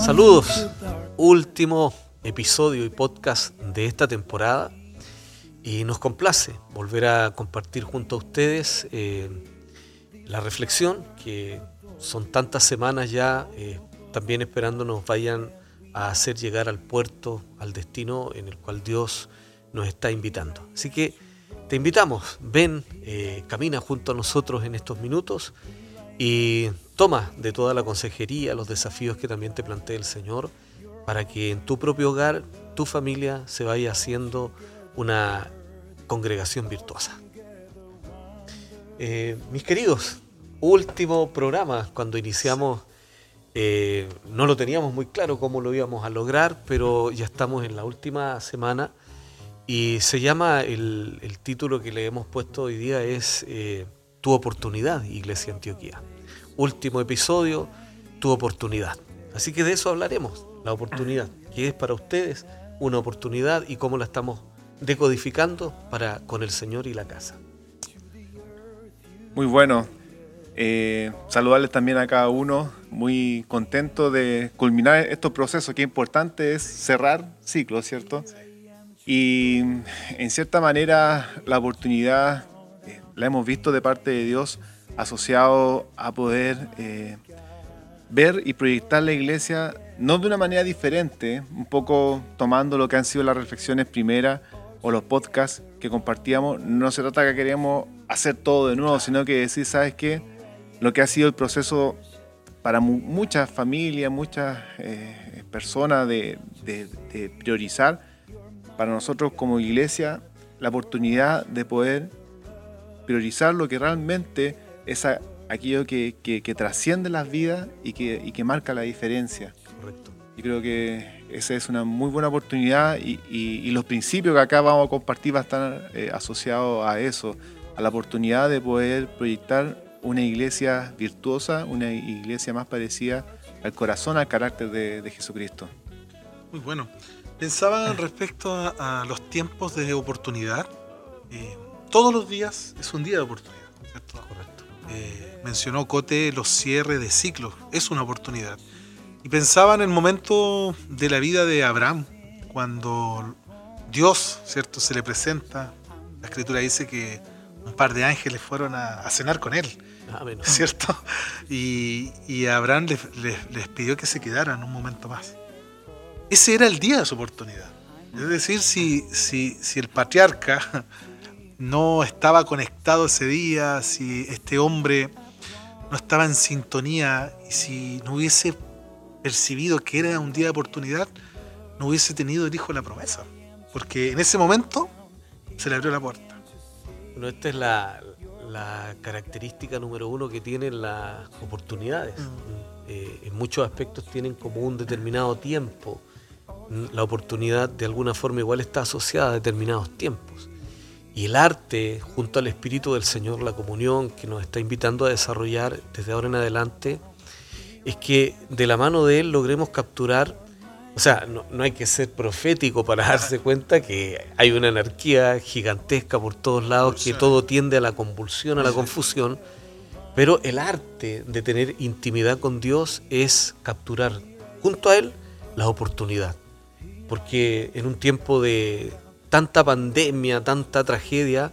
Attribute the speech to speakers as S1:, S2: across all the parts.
S1: Saludos, último episodio y podcast de esta temporada. Y nos complace volver a compartir junto a ustedes eh, la reflexión que son tantas semanas ya eh, también esperando nos vayan a hacer llegar al puerto, al destino en el cual Dios nos está invitando. Así que te invitamos, ven, eh, camina junto a nosotros en estos minutos y toma de toda la consejería los desafíos que también te plantea el Señor para que en tu propio hogar, tu familia se vaya haciendo una congregación virtuosa. Eh, mis queridos, último programa cuando iniciamos eh, no lo teníamos muy claro cómo lo íbamos a lograr, pero ya estamos en la última semana y se llama, el, título que le hemos puesto hoy día es eh, Tu oportunidad, Iglesia Antioquía. Último episodio, Tu oportunidad. Así que de eso hablaremos, la oportunidad, que es para ustedes una oportunidad y cómo la estamos decodificando para con el Señor y la casa.
S2: Muy bueno, eh, saludarles también a cada uno, muy contento de culminar estos procesos, que importante es cerrar ciclos, ¿cierto? Y en cierta manera la oportunidad la hemos visto de parte de Dios asociado a poder eh, ver y proyectar la iglesia no de una manera diferente, un poco tomando lo que han sido las reflexiones primeras o los podcasts que compartíamos. No se trata que queremos hacer todo de nuevo, sino que decir, ¿sabes qué? lo que ha sido el proceso para muchas familias, muchas eh, personas de, priorizar, para nosotros como iglesia, la oportunidad de poder priorizar lo que realmente es aquello que, trasciende las vidas y que, marca la diferencia. Correcto. Y creo que esa es una muy buena oportunidad y, los principios que acá vamos a compartir van a estar eh, asociados a eso, a la oportunidad de poder proyectar una iglesia virtuosa, una iglesia más parecida al corazón, al carácter de, Jesucristo.
S3: Muy bueno. Pensaba respecto a, los tiempos de oportunidad. Eh, todos los días es un día de oportunidad, ¿cierto? Correcto. Eh, mencionó Cote los cierres de ciclos, es una oportunidad. Y pensaba en el momento de la vida de Abraham, cuando Dios, ¿cierto?, se le presenta. La escritura dice que un par de ángeles fueron a cenar con él. Ah, ¿Cierto? Y, Abraham les, pidió que se quedaran un momento más. Ese era el día de su oportunidad. Es decir, si, si, si el patriarca no estaba conectado ese día, si este hombre no estaba en sintonía y si no hubiese percibido que era un día de oportunidad, no hubiese tenido el hijo de la promesa. Porque en ese momento se le abrió la puerta.
S1: Bueno, esta es la, la característica número uno que tienen las oportunidades. Mm. Eh, en muchos aspectos tienen como un determinado tiempo. La oportunidad de alguna forma igual está asociada a determinados tiempos. Y el arte, junto al Espíritu del Señor, la comunión que nos está invitando a desarrollar desde ahora en adelante, es que de la mano de Él logremos capturar o sea, no, hay que ser profético para darse cuenta que hay una anarquía gigantesca por todos lados, que todo tiende a la convulsión, a la confusión, pero el arte de tener intimidad con Dios es capturar junto a Él la oportunidad. Porque en un tiempo de tanta pandemia, tanta tragedia,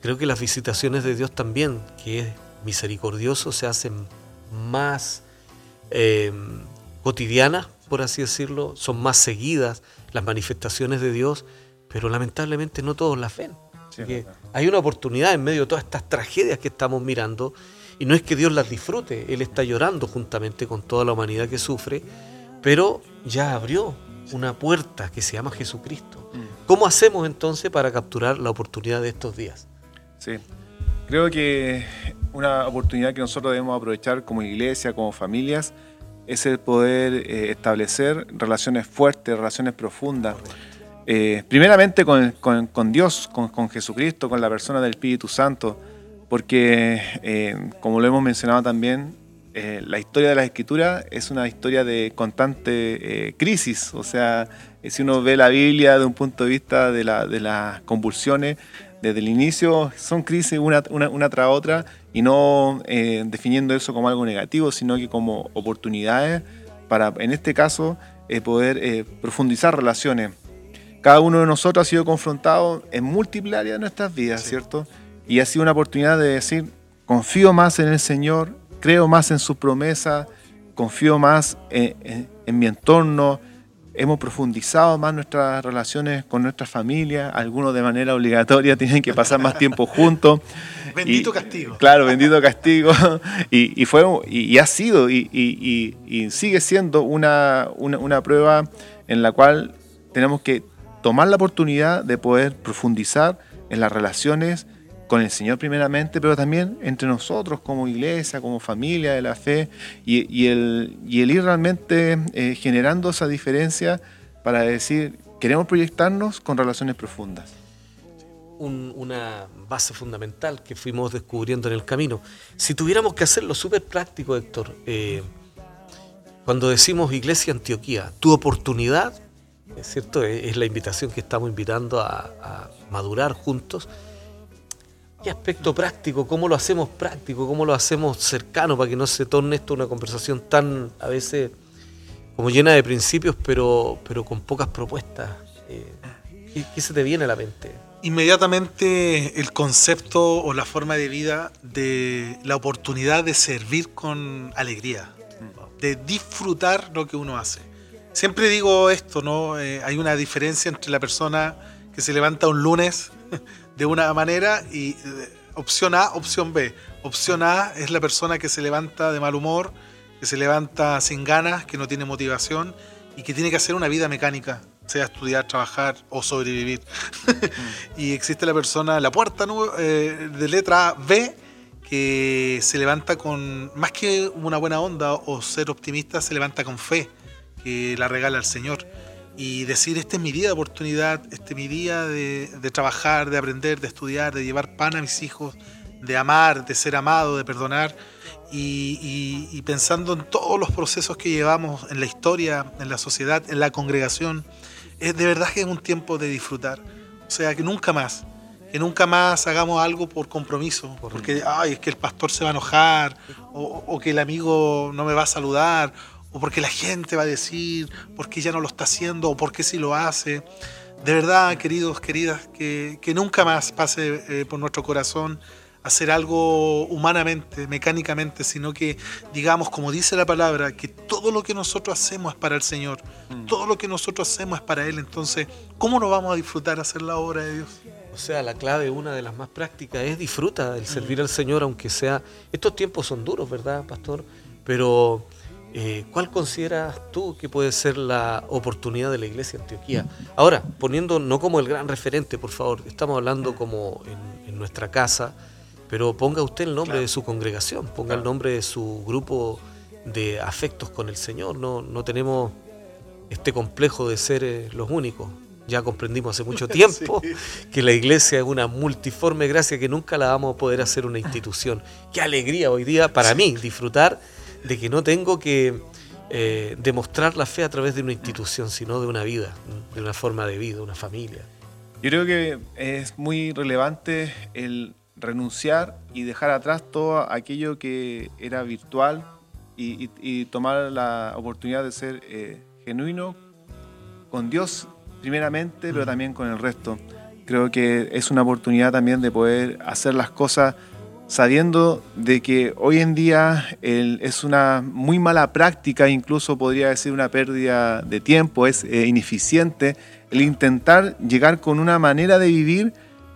S1: creo que las visitaciones de Dios también, que es misericordioso, se hacen más eh, cotidianas por así decirlo, son más seguidas las manifestaciones de Dios, pero lamentablemente no todos las ven. hay una oportunidad en medio de todas estas tragedias que estamos mirando, y no es que Dios las disfrute, Él está llorando juntamente con toda la humanidad que sufre, pero ya abrió una puerta que se llama Jesucristo. ¿Cómo hacemos entonces para capturar la oportunidad de estos días?
S2: Sí, creo que una oportunidad que nosotros debemos aprovechar como iglesia, como familias, es el poder eh, establecer relaciones fuertes, relaciones profundas. Eh, primeramente con, Dios, con, Jesucristo, con la persona del Espíritu Santo, porque eh, como lo hemos mencionado también, la historia de la Escritura es una historia de constante crisis, o sea, si uno ve la Biblia desde un punto de vista de, las convulsiones, desde el inicio son crisis una, una, una tras otra y no eh, definiendo eso como algo negativo, sino que como oportunidades para, en este caso, eh, poder eh, profundizar relaciones. Cada uno de nosotros ha sido confrontado en múltiples áreas de nuestras vidas, ¿cierto? Y ha sido una oportunidad de decir, confío más en el Señor, creo más en su promesa, confío más en mi entorno, hemos profundizado más nuestras relaciones con nuestra familia, algunos de manera obligatoria tienen que pasar más tiempo juntos.
S3: Bendito castigo.
S2: Claro, bendito castigo. Y, fue, y, ha sido y, sigue siendo una, una, prueba en la cual tenemos que tomar la oportunidad de poder profundizar en las relaciones con el Señor primeramente, pero también entre nosotros como iglesia, como familia de la fe, y, el, el, ir realmente eh, generando esa diferencia para decir, queremos proyectarnos con relaciones profundas.
S1: una base fundamental que fuimos descubriendo en el camino. Si tuviéramos que hacerlo súper práctico, Héctor, eh, cuando decimos Iglesia Antioquía, tu oportunidad, es cierto, es, la invitación que estamos invitando a, a madurar juntos ¿Qué aspecto práctico? ¿Cómo lo hacemos práctico? ¿Cómo lo hacemos cercano para que no se torne esto una conversación tan a veces como llena de principios pero, pero con pocas propuestas? Eh, ¿qué, se te viene a la mente?
S3: Inmediatamente el concepto o la forma de vida de la oportunidad de servir con alegría, de disfrutar lo que uno hace. Siempre digo esto, ¿no? Eh, hay una diferencia entre la persona que se levanta un lunes de una manera y eh, opción A, opción B. Opción A es la persona que se levanta de mal humor, que se levanta sin ganas, que no tiene motivación y que tiene que hacer una vida mecánica, sea estudiar, trabajar o sobrevivir. Y existe la persona, la puerta eh, de letra B, que se levanta con, más que una buena onda o ser optimista, se levanta con fe, que la regala el Señor y decir, este es mi día de oportunidad, este es mi día de, trabajar, de aprender, de estudiar, de llevar pan a mis hijos, de amar, de ser amado, de perdonar, y, pensando en todos los procesos que llevamos en la historia, en la sociedad, en la congregación, es de verdad que es un tiempo de disfrutar. O sea, que nunca más, que nunca más hagamos algo por compromiso, porque ay, es que el pastor se va a enojar, o, o que el amigo no me va a saludar, o porque la gente va a decir, porque ya no lo está haciendo, o porque sí lo hace. De verdad, queridos, queridas, que, nunca más pase eh, por nuestro corazón hacer algo humanamente, mecánicamente, sino que digamos, como dice la palabra, que todo lo que nosotros hacemos es para el Señor, mm. todo lo que nosotros hacemos es para Él. Entonces, ¿cómo nos vamos a disfrutar hacer la obra de Dios?
S1: O sea, la clave, una de las más prácticas, es disfruta el servir al Señor, aunque sea... Estos tiempos son duros, ¿verdad, pastor? Pero eh, ¿Cuál consideras tú que puede ser la oportunidad de la iglesia Antioquía? Ahora, poniendo no como el gran referente, por favor, estamos hablando como en, nuestra casa, pero ponga usted el nombre de su congregación, ponga el nombre de su grupo de afectos con el Señor. No, no tenemos este complejo de ser eh, los únicos. Ya comprendimos hace mucho tiempo que la iglesia es una multiforme gracia que nunca la vamos a poder hacer una institución. Qué alegría hoy día para mí disfrutar de que no tengo que eh, demostrar la fe a través de una institución, sino de una vida, de una forma de vida, una familia.
S2: Yo creo que es muy relevante el renunciar y dejar atrás todo aquello que era virtual y, tomar la oportunidad de ser eh, genuino con Dios primeramente, pero también con el resto. Creo que es una oportunidad también de poder hacer las cosas sabiendo de que hoy en día es una muy mala práctica, incluso podría decir una pérdida de tiempo, es eh, ineficiente el intentar llegar con una manera de vivir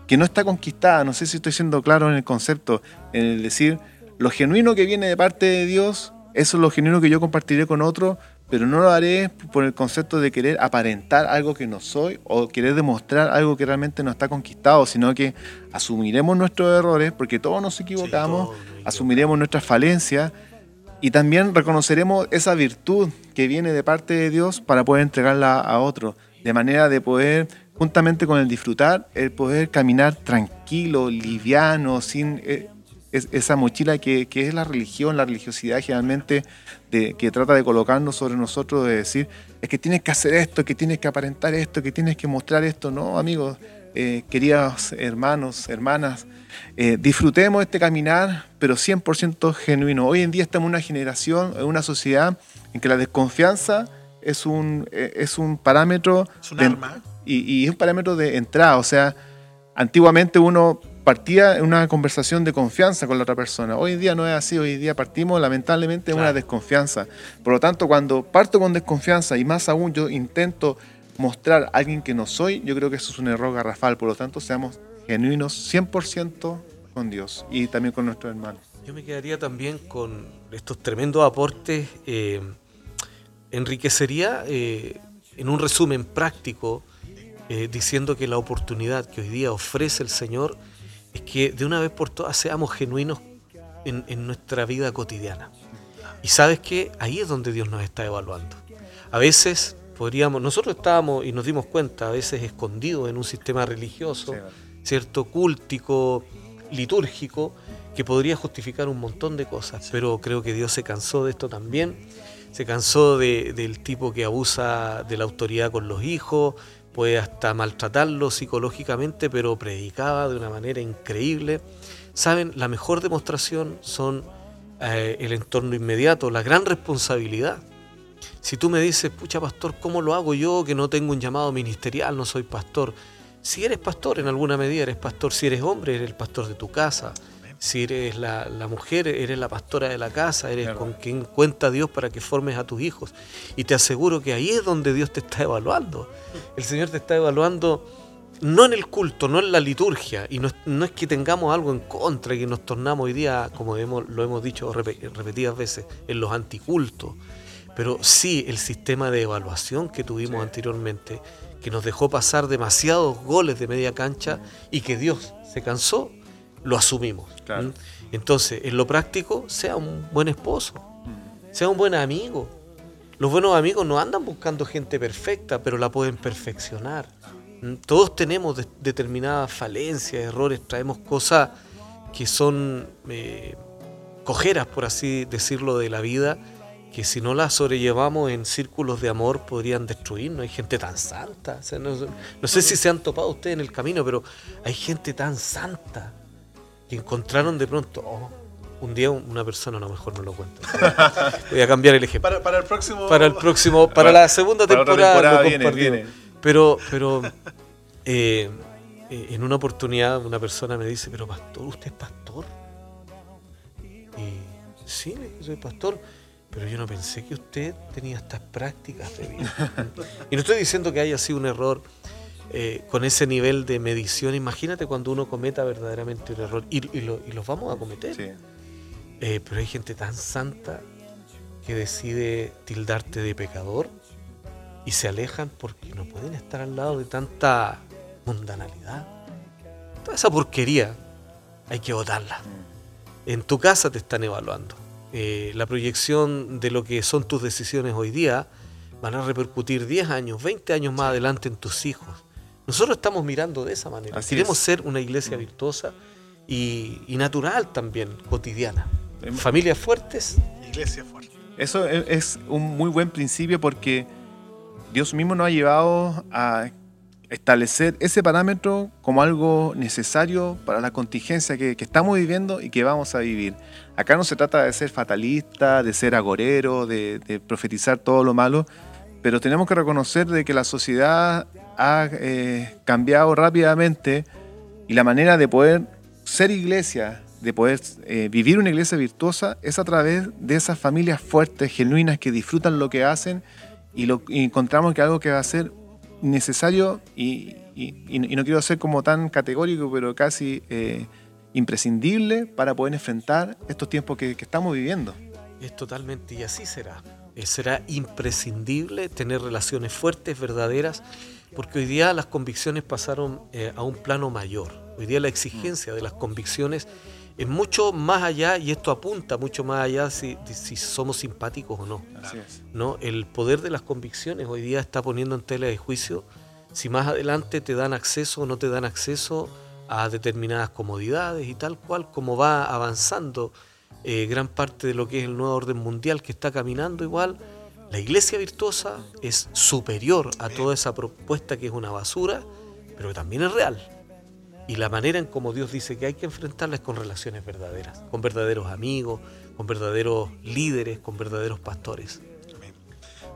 S2: que no está conquistada. No sé si estoy siendo claro en el concepto, en el decir, lo genuino que viene de parte de Dios, eso es lo genuino que yo compartiré con otro, pero no lo haré por el concepto de querer aparentar algo que no soy o querer demostrar algo que realmente no está conquistado, sino que asumiremos nuestros errores, porque todos nos equivocamos, asumiremos nuestras falencias y también reconoceremos esa virtud que viene de parte de Dios para poder entregarla a otro, de manera de poder, juntamente con el disfrutar, el poder caminar tranquilo, liviano, sin eh, esa mochila que, es la religión, la religiosidad generalmente de, que trata de colocarnos sobre nosotros, de decir, es que tienes que hacer esto, que tienes que aparentar esto, que tienes que mostrar esto. No, amigos, eh, queridos hermanos, hermanas, eh, disfrutemos este caminar, pero 100% genuino. Hoy en día estamos en una generación, en una sociedad en que la desconfianza es un, eh, es un parámetro...
S3: Es un arma.
S2: Y, y es un parámetro de entrada. O sea, antiguamente uno partía en una conversación de confianza con la otra persona. Hoy en día no es así, hoy en día partimos lamentablemente en una desconfianza. Por lo tanto, cuando parto con desconfianza y más aún yo intento mostrar a alguien que no soy, yo creo que eso es un error garrafal. Por lo tanto, seamos genuinos 100% con Dios y también con nuestros hermanos.
S1: Yo me quedaría también con estos tremendos aportes. Eh, enriquecería eh, en un resumen práctico eh, diciendo que la oportunidad que hoy día ofrece el Señor es que de una vez por todas seamos genuinos en, nuestra vida cotidiana. Y sabes que ahí es donde Dios nos está evaluando. A veces podríamos, nosotros estábamos y nos dimos cuenta, a veces escondidos en un sistema religioso, cierto, cúltico, litúrgico, que podría justificar un montón de cosas. Pero creo que Dios se cansó de esto también. Se cansó del tipo que abusa de la autoridad con los hijos, puede hasta maltratarlo psicológicamente, pero predicaba de una manera increíble. Saben, la mejor demostración son eh, el entorno inmediato, la gran responsabilidad. Si tú me dices, pucha pastor, ¿cómo lo hago yo que no tengo un llamado ministerial, no soy pastor? Si eres pastor, en alguna medida eres pastor. Si eres hombre, eres el pastor de tu casa. Si eres la, mujer, eres la pastora de la casa, eres con quien cuenta Dios para que formes a tus hijos. Y te aseguro que ahí es donde Dios te está evaluando. El Señor te está evaluando no en el culto, no en la liturgia, y no, es que tengamos algo en contra y que nos tornamos hoy día, como lo hemos dicho repetidas veces, en los anticultos, pero sí el sistema de evaluación que tuvimos anteriormente, que nos dejó pasar demasiados goles de media cancha y que Dios se cansó lo asumimos. Entonces, en lo práctico, sea un buen esposo, sea un buen amigo. Los buenos amigos no andan buscando gente perfecta, pero la pueden perfeccionar. Todos tenemos determinadas falencias, errores, traemos cosas que son eh, cojeras, por así decirlo, de la vida, que si no las sobrellevamos en círculos de amor podrían destruirnos. Hay gente tan santa. no, no, sé si se han topado ustedes en el camino, pero hay gente tan santa que encontraron de pronto, oh, un día una persona, a lo mejor no lo cuento. Voy a cambiar el ejemplo.
S3: Para, el próximo.
S1: Para el próximo, para, la segunda temporada. Pero, pero eh, eh, en una oportunidad una persona me dice, pero pastor, ¿usted es pastor? Y sí, soy pastor. Pero yo no pensé que usted tenía estas prácticas de vida. y no estoy diciendo que haya sido un error eh, con ese nivel de medición. Imagínate cuando uno cometa verdaderamente un error y, los vamos a cometer. Eh, pero hay gente tan santa que decide tildarte de pecador y se alejan porque no pueden estar al lado de tanta mundanalidad. Toda esa porquería hay que votarla. Mm. En tu casa te están evaluando. Eh, la proyección de lo que son tus decisiones hoy día van a repercutir 10 años, 20 años más adelante en tus hijos. Nosotros estamos mirando de esa manera. Queremos ser una iglesia mm. virtuosa y, natural también, cotidiana. Familias fuertes.
S3: Iglesia fuerte.
S2: Eso es un muy buen principio porque Dios mismo nos ha llevado a establecer ese parámetro como algo necesario para la contingencia que, estamos viviendo y que vamos a vivir. Acá no se trata de ser fatalista, de ser agorero, de, de profetizar todo lo malo, pero tenemos que reconocer de que la sociedad ha eh, cambiado rápidamente y la manera de poder ser iglesia, de poder eh, vivir una iglesia virtuosa, es a través de esas familias fuertes, genuinas, que disfrutan lo que hacen y, encontramos que algo que va a ser necesario y, no quiero ser como tan categórico, pero casi eh, imprescindible para poder enfrentar estos tiempos que estamos viviendo.
S1: Es totalmente, y así será. Será imprescindible tener relaciones fuertes, verdaderas, porque hoy día las convicciones pasaron eh, a un plano mayor. Hoy día la exigencia de las convicciones es mucho más allá, y esto apunta mucho más allá si, si somos simpáticos o no. no. El poder de las convicciones hoy día está poniendo en tela de juicio si más adelante te dan acceso o no te dan acceso a determinadas comodidades y tal cual como va avanzando eh, gran parte de lo que es el nuevo orden mundial que está caminando igual la iglesia virtuosa es superior a toda esa propuesta que es una basura, pero que también es real. y la manera en como Dios dice que hay que enfrentarlas con relaciones verdaderas, con verdaderos amigos, con verdaderos líderes, con verdaderos pastores.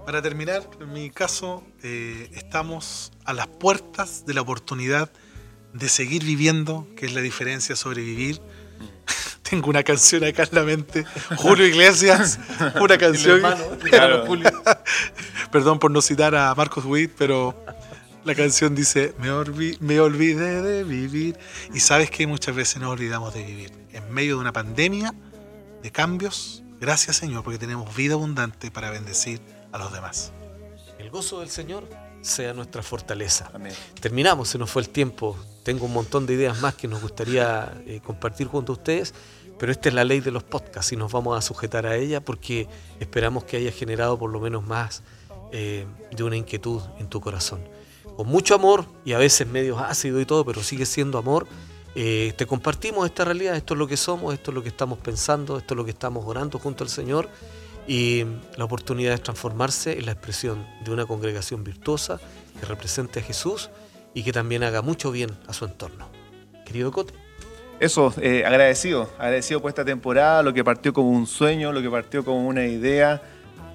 S3: Para terminar, en mi caso, eh, estamos a las puertas de la oportunidad de seguir viviendo, que es la diferencia sobre vivir. Tengo una canción acá en la mente, Julio Iglesias, una canción. Perdón por no citar a Marcos Witt, pero la canción dice, me, me olvidé de vivir. Y sabes que muchas veces nos olvidamos de vivir. En medio de una pandemia, de cambios, gracias Señor, porque tenemos vida abundante para bendecir a los demás.
S1: El gozo del Señor sea nuestra fortaleza. Terminamos, se nos fue el tiempo. Tengo un montón de ideas más que nos gustaría eh, compartir junto a ustedes, pero esta es la ley de los podcasts y nos vamos a sujetar a ella porque esperamos que haya generado por lo menos más eh, de una inquietud en tu corazón con mucho amor y a veces medio ácido y todo, pero sigue siendo amor. Eh, te compartimos esta realidad, esto es lo que somos, esto es lo que estamos pensando, esto es lo que estamos orando junto al Señor y la oportunidad de transformarse en la expresión de una congregación virtuosa que represente a Jesús y que también haga mucho bien a su entorno. Querido Cote.
S2: Eso, eh, agradecido, agradecido por esta temporada, lo que partió como un sueño, lo que partió como una idea,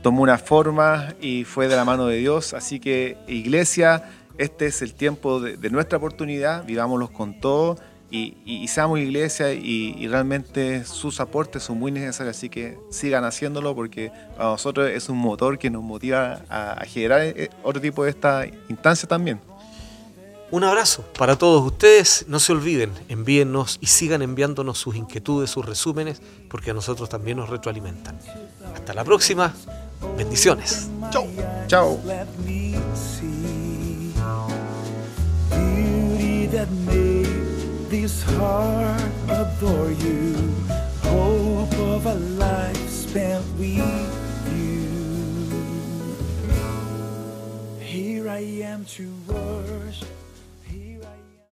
S2: tomó una forma y fue de la mano de Dios. Así que iglesia, este es el tiempo de, nuestra oportunidad, vivámoslos con todo y, seamos iglesia y, realmente sus aportes son muy necesarios, así que sigan haciéndolo porque para nosotros es un motor que nos motiva a, generar eh, otro tipo de esta instancia también.
S1: Un abrazo para todos ustedes. No se olviden, envíennos y sigan enviándonos sus inquietudes, sus resúmenes, porque a nosotros también nos retroalimentan. Hasta la próxima. Bendiciones.
S2: Chao. Chao. that made this heart adore you. Hope of a life spent with you. Here I am to worship.